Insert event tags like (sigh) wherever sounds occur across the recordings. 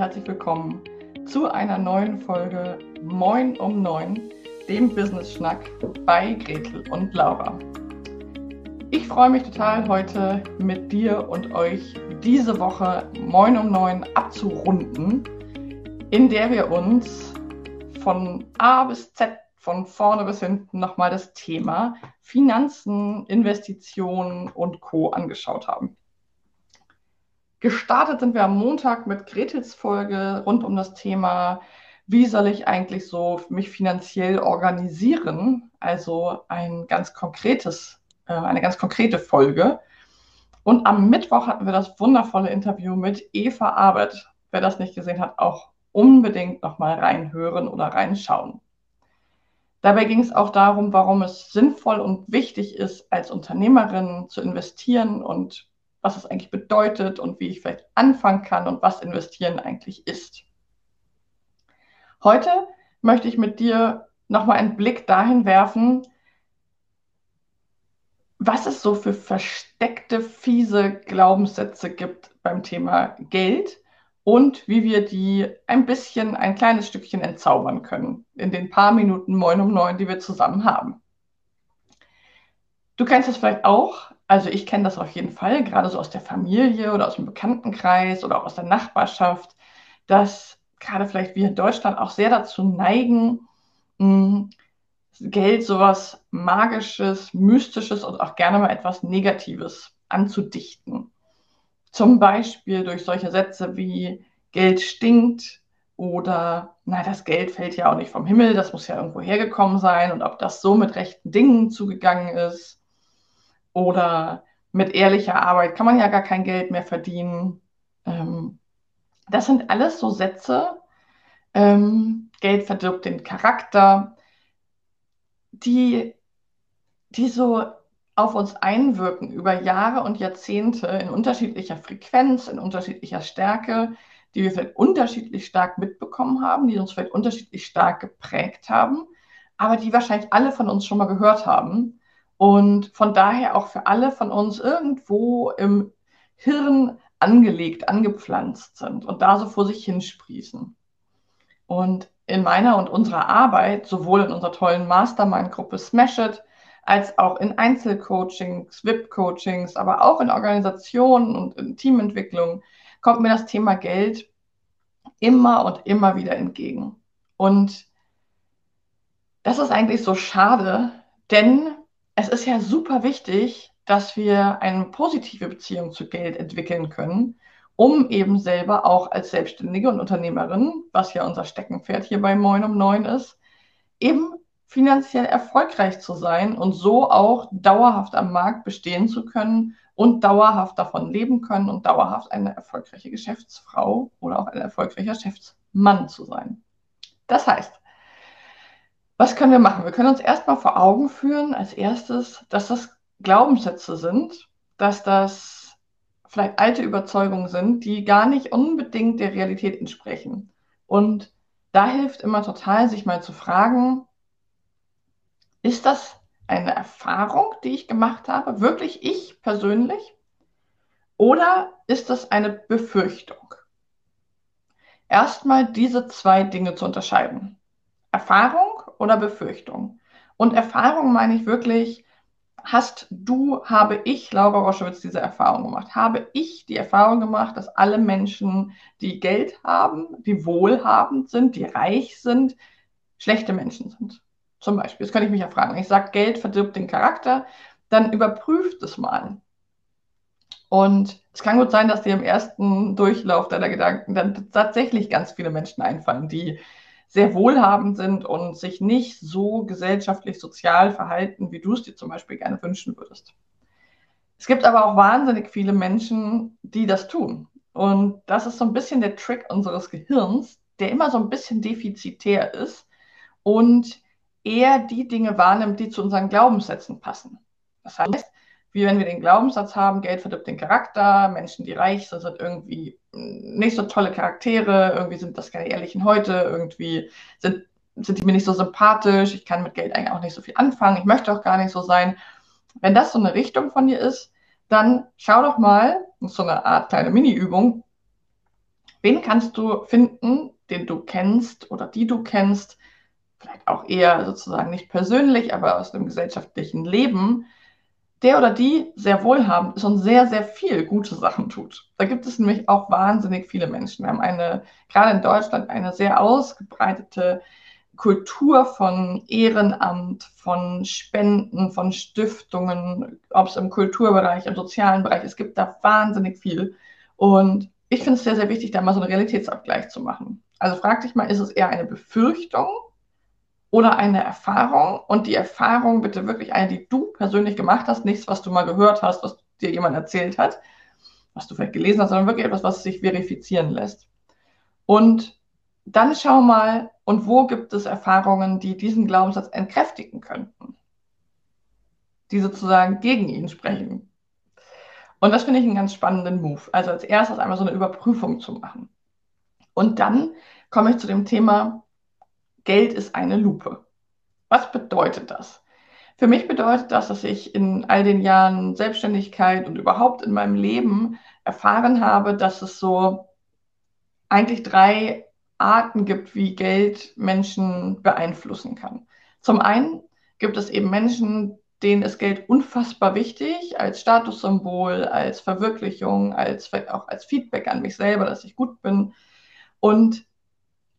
herzlich willkommen zu einer neuen Folge Moin um 9, dem Business Schnack bei Gretel und Laura. Ich freue mich total, heute mit dir und euch diese Woche Moin um 9 abzurunden, in der wir uns von A bis Z, von vorne bis hinten nochmal das Thema Finanzen, Investitionen und Co. angeschaut haben. Gestartet sind wir am Montag mit Gretels Folge rund um das Thema, wie soll ich eigentlich so mich finanziell organisieren? Also ein ganz konkretes, äh, eine ganz konkrete Folge. Und am Mittwoch hatten wir das wundervolle Interview mit Eva Arbeit. Wer das nicht gesehen hat, auch unbedingt nochmal reinhören oder reinschauen. Dabei ging es auch darum, warum es sinnvoll und wichtig ist, als Unternehmerin zu investieren und was es eigentlich bedeutet und wie ich vielleicht anfangen kann und was investieren eigentlich ist. Heute möchte ich mit dir nochmal einen Blick dahin werfen, was es so für versteckte, fiese Glaubenssätze gibt beim Thema Geld und wie wir die ein bisschen, ein kleines Stückchen entzaubern können in den paar Minuten Moin um Neun, die wir zusammen haben. Du kennst das vielleicht auch, also ich kenne das auf jeden Fall, gerade so aus der Familie oder aus dem Bekanntenkreis oder auch aus der Nachbarschaft, dass gerade vielleicht wir in Deutschland auch sehr dazu neigen, mh, Geld sowas Magisches, Mystisches und auch gerne mal etwas Negatives anzudichten. Zum Beispiel durch solche Sätze wie Geld stinkt oder na, das Geld fällt ja auch nicht vom Himmel, das muss ja irgendwo hergekommen sein und ob das so mit rechten Dingen zugegangen ist oder mit ehrlicher Arbeit kann man ja gar kein Geld mehr verdienen. Ähm, das sind alles so Sätze. Ähm, Geld verdirbt den Charakter, die, die so auf uns einwirken über Jahre und Jahrzehnte in unterschiedlicher Frequenz, in unterschiedlicher Stärke, die wir vielleicht unterschiedlich stark mitbekommen haben, die uns vielleicht unterschiedlich stark geprägt haben, aber die wahrscheinlich alle von uns schon mal gehört haben und von daher auch für alle von uns irgendwo im Hirn angelegt, angepflanzt sind und da so vor sich hinsprießen. Und in meiner und unserer Arbeit, sowohl in unserer tollen Mastermind-Gruppe Smash It, als auch in Einzelcoachings, VIP-Coachings, aber auch in Organisationen und in Teamentwicklung, kommt mir das Thema Geld immer und immer wieder entgegen. Und das ist eigentlich so schade, denn es ist ja super wichtig, dass wir eine positive Beziehung zu Geld entwickeln können, um eben selber auch als Selbstständige und Unternehmerin, was ja unser Steckenpferd hier bei Moin um Neun ist, eben finanziell erfolgreich zu sein und so auch dauerhaft am Markt bestehen zu können und dauerhaft davon leben können und dauerhaft eine erfolgreiche Geschäftsfrau oder auch ein erfolgreicher Geschäftsmann zu sein. Das heißt, was können wir machen? Wir können uns erstmal vor Augen führen, als erstes, dass das Glaubenssätze sind, dass das vielleicht alte Überzeugungen sind, die gar nicht unbedingt der Realität entsprechen. Und da hilft immer total, sich mal zu fragen, ist das eine Erfahrung, die ich gemacht habe, wirklich ich persönlich? Oder ist das eine Befürchtung? Erstmal diese zwei Dinge zu unterscheiden. Erfahrung oder Befürchtung. Und Erfahrung meine ich wirklich, hast du, habe ich, Laura Roschewitz, diese Erfahrung gemacht? Habe ich die Erfahrung gemacht, dass alle Menschen, die Geld haben, die wohlhabend sind, die reich sind, schlechte Menschen sind? Zum Beispiel. Das könnte ich mich ja fragen. Ich sage, Geld verdirbt den Charakter, dann überprüft es mal. Und es kann gut sein, dass dir im ersten Durchlauf deiner Gedanken dann tatsächlich ganz viele Menschen einfallen, die sehr wohlhabend sind und sich nicht so gesellschaftlich sozial verhalten, wie du es dir zum Beispiel gerne wünschen würdest. Es gibt aber auch wahnsinnig viele Menschen, die das tun. Und das ist so ein bisschen der Trick unseres Gehirns, der immer so ein bisschen defizitär ist und eher die Dinge wahrnimmt, die zu unseren Glaubenssätzen passen. Das heißt, wie wenn wir den Glaubenssatz haben, Geld verdirbt den Charakter, Menschen, die reich sind, sind irgendwie nicht so tolle Charaktere, irgendwie sind das keine ehrlichen heute, irgendwie sind, sind die mir nicht so sympathisch, ich kann mit Geld eigentlich auch nicht so viel anfangen, ich möchte auch gar nicht so sein. Wenn das so eine Richtung von dir ist, dann schau doch mal, das ist so eine Art kleine Mini-Übung, Wen kannst du finden, den du kennst oder die du kennst, vielleicht auch eher sozusagen nicht persönlich, aber aus dem gesellschaftlichen Leben, der oder die sehr wohlhabend und sehr, sehr viel gute Sachen tut. Da gibt es nämlich auch wahnsinnig viele Menschen. Wir haben eine, gerade in Deutschland, eine sehr ausgebreitete Kultur von Ehrenamt, von Spenden, von Stiftungen, ob es im Kulturbereich, im sozialen Bereich, es gibt da wahnsinnig viel. Und ich finde es sehr, sehr wichtig, da mal so einen Realitätsabgleich zu machen. Also frag dich mal, ist es eher eine Befürchtung oder eine Erfahrung? Und die Erfahrung bitte wirklich eine, die du persönlich gemacht hast, nichts, was du mal gehört hast, was dir jemand erzählt hat, was du vielleicht gelesen hast, sondern wirklich etwas, was sich verifizieren lässt. Und dann schau mal, und wo gibt es Erfahrungen, die diesen Glaubenssatz entkräftigen könnten, die sozusagen gegen ihn sprechen. Und das finde ich einen ganz spannenden Move. Also als erstes einmal so eine Überprüfung zu machen. Und dann komme ich zu dem Thema, Geld ist eine Lupe. Was bedeutet das? Für mich bedeutet das, dass ich in all den Jahren Selbstständigkeit und überhaupt in meinem Leben erfahren habe, dass es so eigentlich drei Arten gibt, wie Geld Menschen beeinflussen kann. Zum einen gibt es eben Menschen, denen ist Geld unfassbar wichtig als Statussymbol, als Verwirklichung, als auch als Feedback an mich selber, dass ich gut bin. Und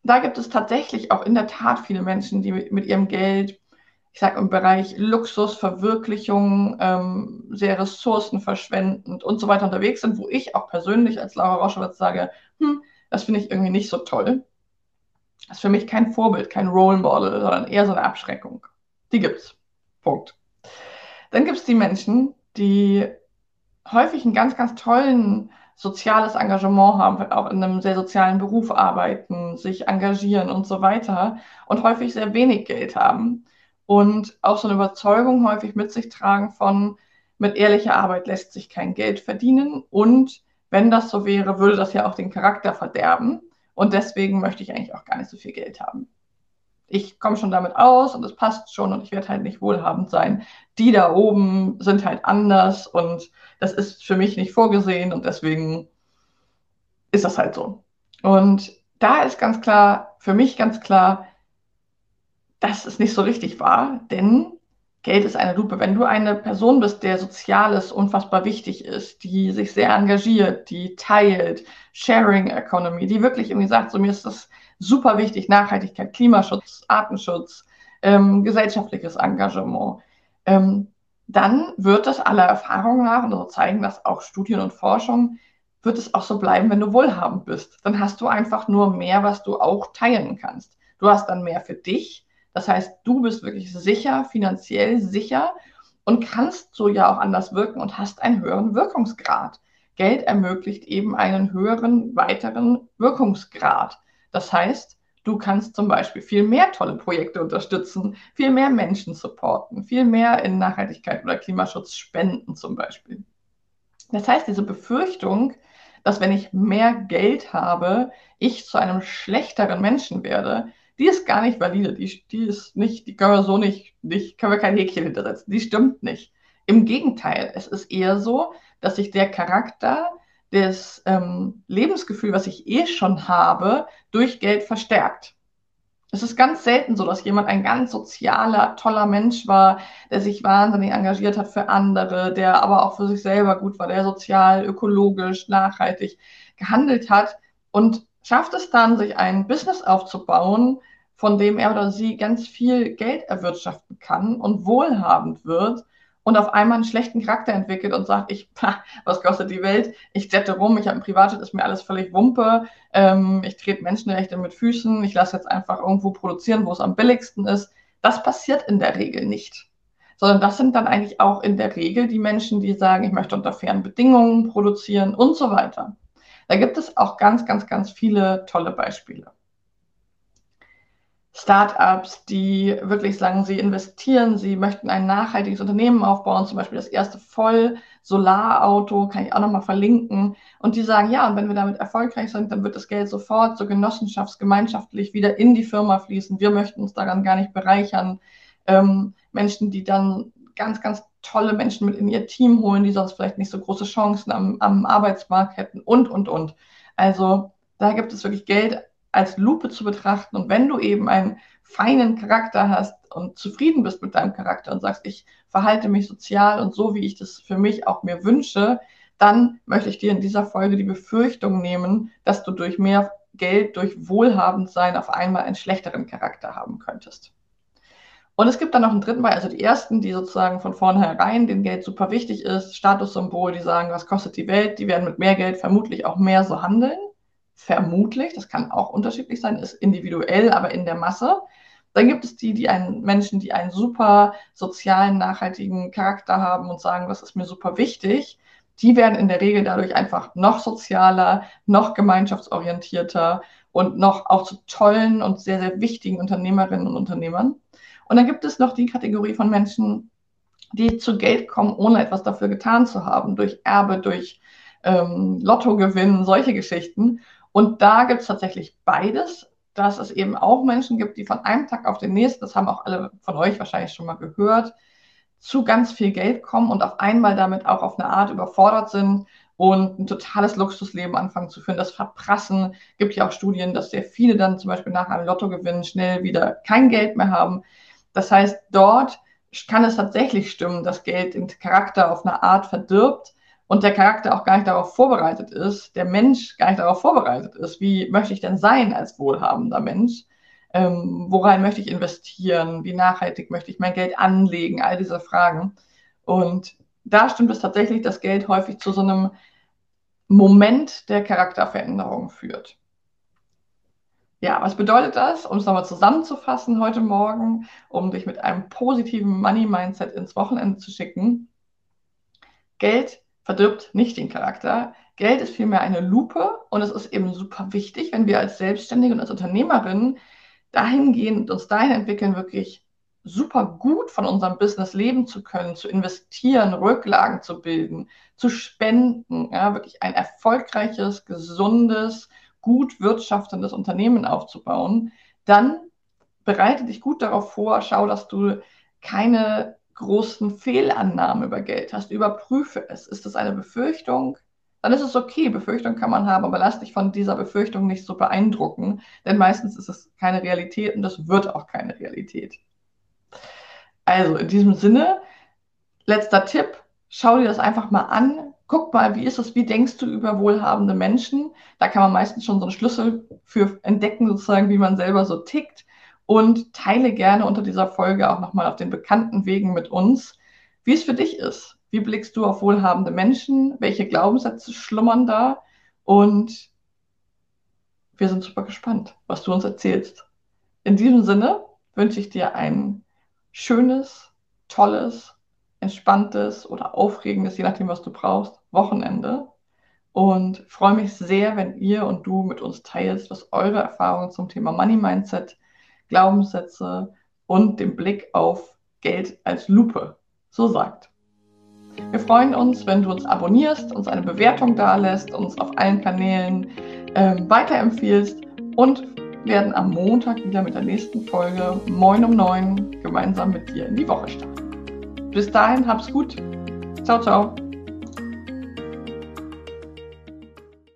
da gibt es tatsächlich auch in der Tat viele Menschen, die mit, ihrem Geld, ich sage im Bereich Luxus, Verwirklichung, ähm, sehr ressourcenverschwendend und so weiter unterwegs sind, wo ich auch persönlich als Laura Roschewitz sage, hm, das finde ich irgendwie nicht so toll. Das ist für mich kein Vorbild, kein Role Model, sondern eher so eine Abschreckung. Die gibt's. Punkt. Dann gibt es die Menschen, die häufig einen ganz, ganz tollen soziales Engagement haben, auch in einem sehr sozialen Beruf arbeiten, sich engagieren und so weiter und häufig sehr wenig Geld haben und auch so eine Überzeugung häufig mit sich tragen von, mit ehrlicher Arbeit lässt sich kein Geld verdienen und wenn das so wäre, würde das ja auch den Charakter verderben und deswegen möchte ich eigentlich auch gar nicht so viel Geld haben ich komme schon damit aus und es passt schon und ich werde halt nicht wohlhabend sein. Die da oben sind halt anders und das ist für mich nicht vorgesehen und deswegen ist das halt so. Und da ist ganz klar, für mich ganz klar, dass es nicht so richtig war, denn Geld ist eine Lupe. Wenn du eine Person bist, der Soziales unfassbar wichtig ist, die sich sehr engagiert, die teilt, Sharing Economy, die wirklich irgendwie sagt, so mir ist das super wichtig, Nachhaltigkeit, Klimaschutz, Artenschutz, ähm, gesellschaftliches Engagement, ähm, dann wird es aller Erfahrung nach, und so zeigen das auch Studien und Forschung, wird es auch so bleiben, wenn du wohlhabend bist. Dann hast du einfach nur mehr, was du auch teilen kannst. Du hast dann mehr für dich. Das heißt, du bist wirklich sicher, finanziell sicher und kannst so ja auch anders wirken und hast einen höheren Wirkungsgrad. Geld ermöglicht eben einen höheren, weiteren Wirkungsgrad. Das heißt, du kannst zum Beispiel viel mehr tolle Projekte unterstützen, viel mehr Menschen supporten, viel mehr in Nachhaltigkeit oder Klimaschutz spenden zum Beispiel. Das heißt, diese Befürchtung, dass wenn ich mehr Geld habe, ich zu einem schlechteren Menschen werde, die ist gar nicht valide. Die, die ist nicht, die können wir so nicht, nicht, können wir kein Häkchen hintersetzen. Die stimmt nicht. Im Gegenteil, es ist eher so, dass sich der Charakter, das ähm, Lebensgefühl, was ich eh schon habe, durch Geld verstärkt. Es ist ganz selten so, dass jemand ein ganz sozialer, toller Mensch war, der sich wahnsinnig engagiert hat für andere, der aber auch für sich selber gut war, der sozial, ökologisch, nachhaltig gehandelt hat und schafft es dann, sich ein Business aufzubauen, von dem er oder sie ganz viel Geld erwirtschaften kann und wohlhabend wird und auf einmal einen schlechten Charakter entwickelt und sagt, ich, (laughs) was kostet die Welt? Ich jette rum, ich habe ein Privatjet, ist mir alles völlig Wumpe, ähm, ich trete Menschenrechte mit Füßen, ich lasse jetzt einfach irgendwo produzieren, wo es am billigsten ist. Das passiert in der Regel nicht. Sondern das sind dann eigentlich auch in der Regel die Menschen, die sagen, ich möchte unter fairen Bedingungen produzieren und so weiter. Da gibt es auch ganz, ganz, ganz viele tolle Beispiele. Startups, die wirklich sagen, sie investieren, sie möchten ein nachhaltiges Unternehmen aufbauen, zum Beispiel das erste Voll-Solarauto, kann ich auch nochmal verlinken. Und die sagen, ja, und wenn wir damit erfolgreich sind, dann wird das Geld sofort so genossenschaftsgemeinschaftlich wieder in die Firma fließen. Wir möchten uns daran gar nicht bereichern. Ähm, Menschen, die dann ganz, ganz tolle Menschen mit in ihr Team holen, die sonst vielleicht nicht so große Chancen am, am Arbeitsmarkt hätten und, und, und. Also Da gibt es wirklich Geld als Lupe zu betrachten. Und wenn du eben einen feinen Charakter hast und zufrieden bist mit deinem Charakter und sagst, ich verhalte mich sozial und so, wie ich das für mich auch mir wünsche, dann möchte ich dir in dieser Folge die Befürchtung nehmen, dass du durch mehr Geld, durch Wohlhabendsein auf einmal einen schlechteren Charakter haben könntest. Und es gibt dann noch einen dritten Bereich, also die ersten, die sozusagen von vornherein dem Geld super wichtig ist, Statussymbol, die sagen, was kostet die Welt, die werden mit mehr Geld vermutlich auch mehr so handeln. Vermutlich, das kann auch unterschiedlich sein, ist individuell, aber in der Masse. Dann gibt es die, die einen Menschen, die einen super sozialen, nachhaltigen Charakter haben und sagen, das ist mir super wichtig. Die werden in der Regel dadurch einfach noch sozialer, noch gemeinschaftsorientierter und noch auch zu tollen und sehr, sehr wichtigen Unternehmerinnen und Unternehmern. Und dann gibt es noch die Kategorie von Menschen, die zu Geld kommen, ohne etwas dafür getan zu haben, durch Erbe, durch ähm, Lottogewinn, solche Geschichten. Und da gibt es tatsächlich beides, dass es eben auch Menschen gibt, die von einem Tag auf den nächsten, das haben auch alle von euch wahrscheinlich schon mal gehört, zu ganz viel Geld kommen und auf einmal damit auch auf eine Art überfordert sind und ein totales Luxusleben anfangen zu führen. Das Verprassen gibt ja auch Studien, dass sehr viele dann zum Beispiel nach einem Lottogewinn schnell wieder kein Geld mehr haben. Das heißt, dort kann es tatsächlich stimmen, dass Geld den Charakter auf eine Art verdirbt und der Charakter auch gar nicht darauf vorbereitet ist, der Mensch gar nicht darauf vorbereitet ist. Wie möchte ich denn sein als wohlhabender Mensch? Ähm, worein möchte ich investieren? Wie nachhaltig möchte ich mein Geld anlegen? All diese Fragen. Und da stimmt es tatsächlich, dass Geld häufig zu so einem Moment der Charakterveränderung führt. Ja, was bedeutet das, um es nochmal zusammenzufassen heute Morgen, um dich mit einem positiven Money-Mindset ins Wochenende zu schicken? Geld verdirbt nicht den Charakter. Geld ist vielmehr eine Lupe und es ist eben super wichtig, wenn wir als Selbstständige und als Unternehmerinnen dahingehen und uns dahin entwickeln, wirklich super gut von unserem Business leben zu können, zu investieren, Rücklagen zu bilden, zu spenden, ja, wirklich ein erfolgreiches, gesundes, gut wirtschaftendes Unternehmen aufzubauen, dann bereite dich gut darauf vor, schau, dass du keine großen Fehlannahmen über Geld hast. Überprüfe es. Ist es eine Befürchtung? Dann ist es okay, Befürchtung kann man haben, aber lass dich von dieser Befürchtung nicht so beeindrucken, denn meistens ist es keine Realität und es wird auch keine Realität. Also in diesem Sinne, letzter Tipp, schau dir das einfach mal an, guck mal, wie ist es, wie denkst du über wohlhabende Menschen? Da kann man meistens schon so einen Schlüssel für entdecken, sozusagen, wie man selber so tickt. Und teile gerne unter dieser Folge auch nochmal auf den bekannten Wegen mit uns, wie es für dich ist. Wie blickst du auf wohlhabende Menschen? Welche Glaubenssätze schlummern da? Und wir sind super gespannt, was du uns erzählst. In diesem Sinne wünsche ich dir ein schönes, tolles entspanntes oder aufregendes, je nachdem, was du brauchst, Wochenende. Und freue mich sehr, wenn ihr und du mit uns teilst, was eure Erfahrungen zum Thema Money Mindset, Glaubenssätze und dem Blick auf Geld als Lupe so sagt. Wir freuen uns, wenn du uns abonnierst, uns eine Bewertung dalässt, uns auf allen Kanälen ähm, weiterempfiehlst und werden am Montag wieder mit der nächsten Folge Moin um 9 gemeinsam mit dir in die Woche starten. Bis dahin, hab's gut. Ciao, ciao.